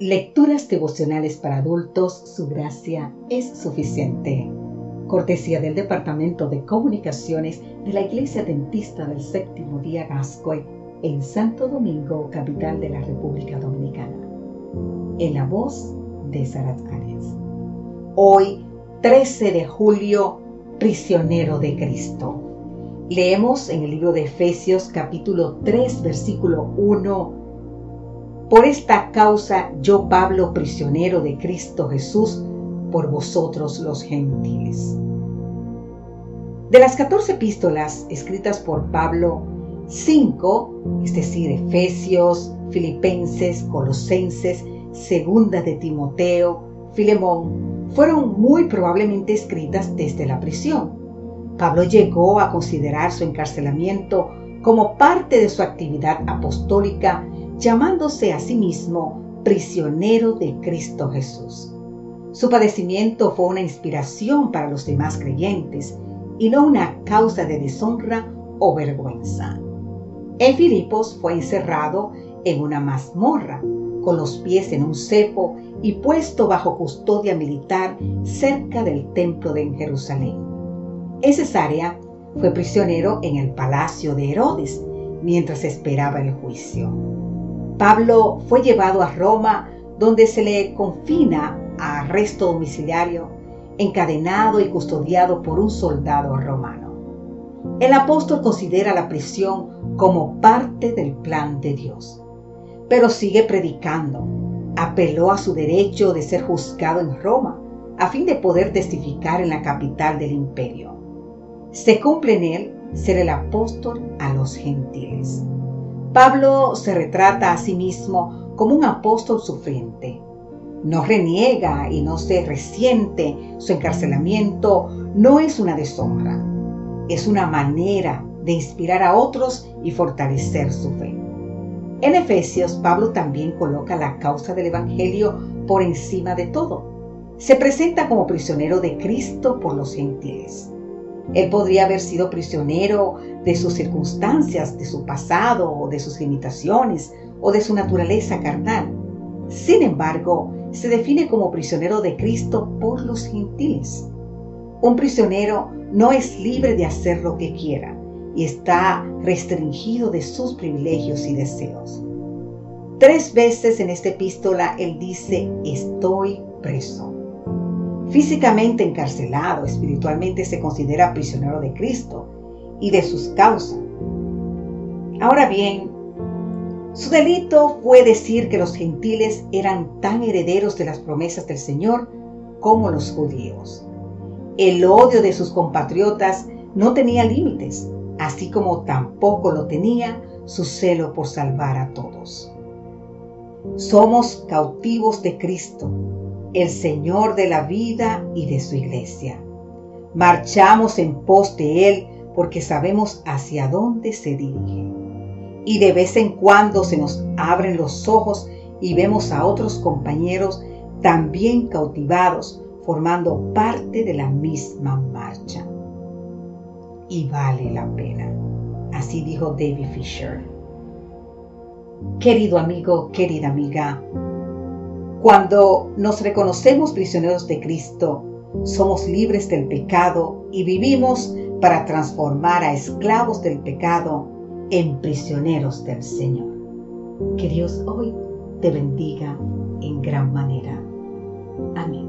Lecturas devocionales para adultos, su gracia es suficiente. Cortesía del Departamento de Comunicaciones de la Iglesia Dentista del Séptimo Día Gascoy en Santo Domingo, capital de la República Dominicana. En la voz de Sarat Arias. Hoy, 13 de julio, prisionero de Cristo. Leemos en el libro de Efesios capítulo 3 versículo 1 por esta causa yo, Pablo, prisionero de Cristo Jesús, por vosotros los gentiles. De las 14 epístolas escritas por Pablo, cinco, es decir, Efesios, Filipenses, Colosenses, Segunda de Timoteo, Filemón, fueron muy probablemente escritas desde la prisión. Pablo llegó a considerar su encarcelamiento como parte de su actividad apostólica llamándose a sí mismo prisionero de Cristo Jesús. Su padecimiento fue una inspiración para los demás creyentes y no una causa de deshonra o vergüenza. En Filipos fue encerrado en una mazmorra, con los pies en un cepo y puesto bajo custodia militar cerca del templo de Jerusalén. En Cesarea fue prisionero en el palacio de Herodes mientras esperaba el juicio. Pablo fue llevado a Roma, donde se le confina a arresto domiciliario, encadenado y custodiado por un soldado romano. El apóstol considera la prisión como parte del plan de Dios, pero sigue predicando. Apeló a su derecho de ser juzgado en Roma a fin de poder testificar en la capital del imperio. Se cumple en él ser el apóstol a los gentiles. Pablo se retrata a sí mismo como un apóstol sufriente. No reniega y no se resiente. Su encarcelamiento no es una deshonra, es una manera de inspirar a otros y fortalecer su fe. En Efesios, Pablo también coloca la causa del Evangelio por encima de todo. Se presenta como prisionero de Cristo por los gentiles. Él podría haber sido prisionero de sus circunstancias, de su pasado o de sus limitaciones o de su naturaleza carnal. Sin embargo, se define como prisionero de Cristo por los gentiles. Un prisionero no es libre de hacer lo que quiera y está restringido de sus privilegios y deseos. Tres veces en esta epístola él dice, estoy preso. Físicamente encarcelado, espiritualmente se considera prisionero de Cristo y de sus causas. Ahora bien, su delito fue decir que los gentiles eran tan herederos de las promesas del Señor como los judíos. El odio de sus compatriotas no tenía límites, así como tampoco lo tenía su celo por salvar a todos. Somos cautivos de Cristo, el Señor de la vida y de su iglesia. Marchamos en pos de Él porque sabemos hacia dónde se dirige. Y de vez en cuando se nos abren los ojos y vemos a otros compañeros también cautivados, formando parte de la misma marcha. Y vale la pena. Así dijo David Fisher. Querido amigo, querida amiga, cuando nos reconocemos prisioneros de Cristo, somos libres del pecado y vivimos para transformar a esclavos del pecado en prisioneros del Señor. Que Dios hoy te bendiga en gran manera. Amén.